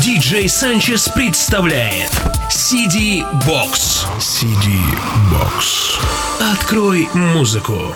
Диджей Санчес представляет CD Box. CD Box. Открой музыку.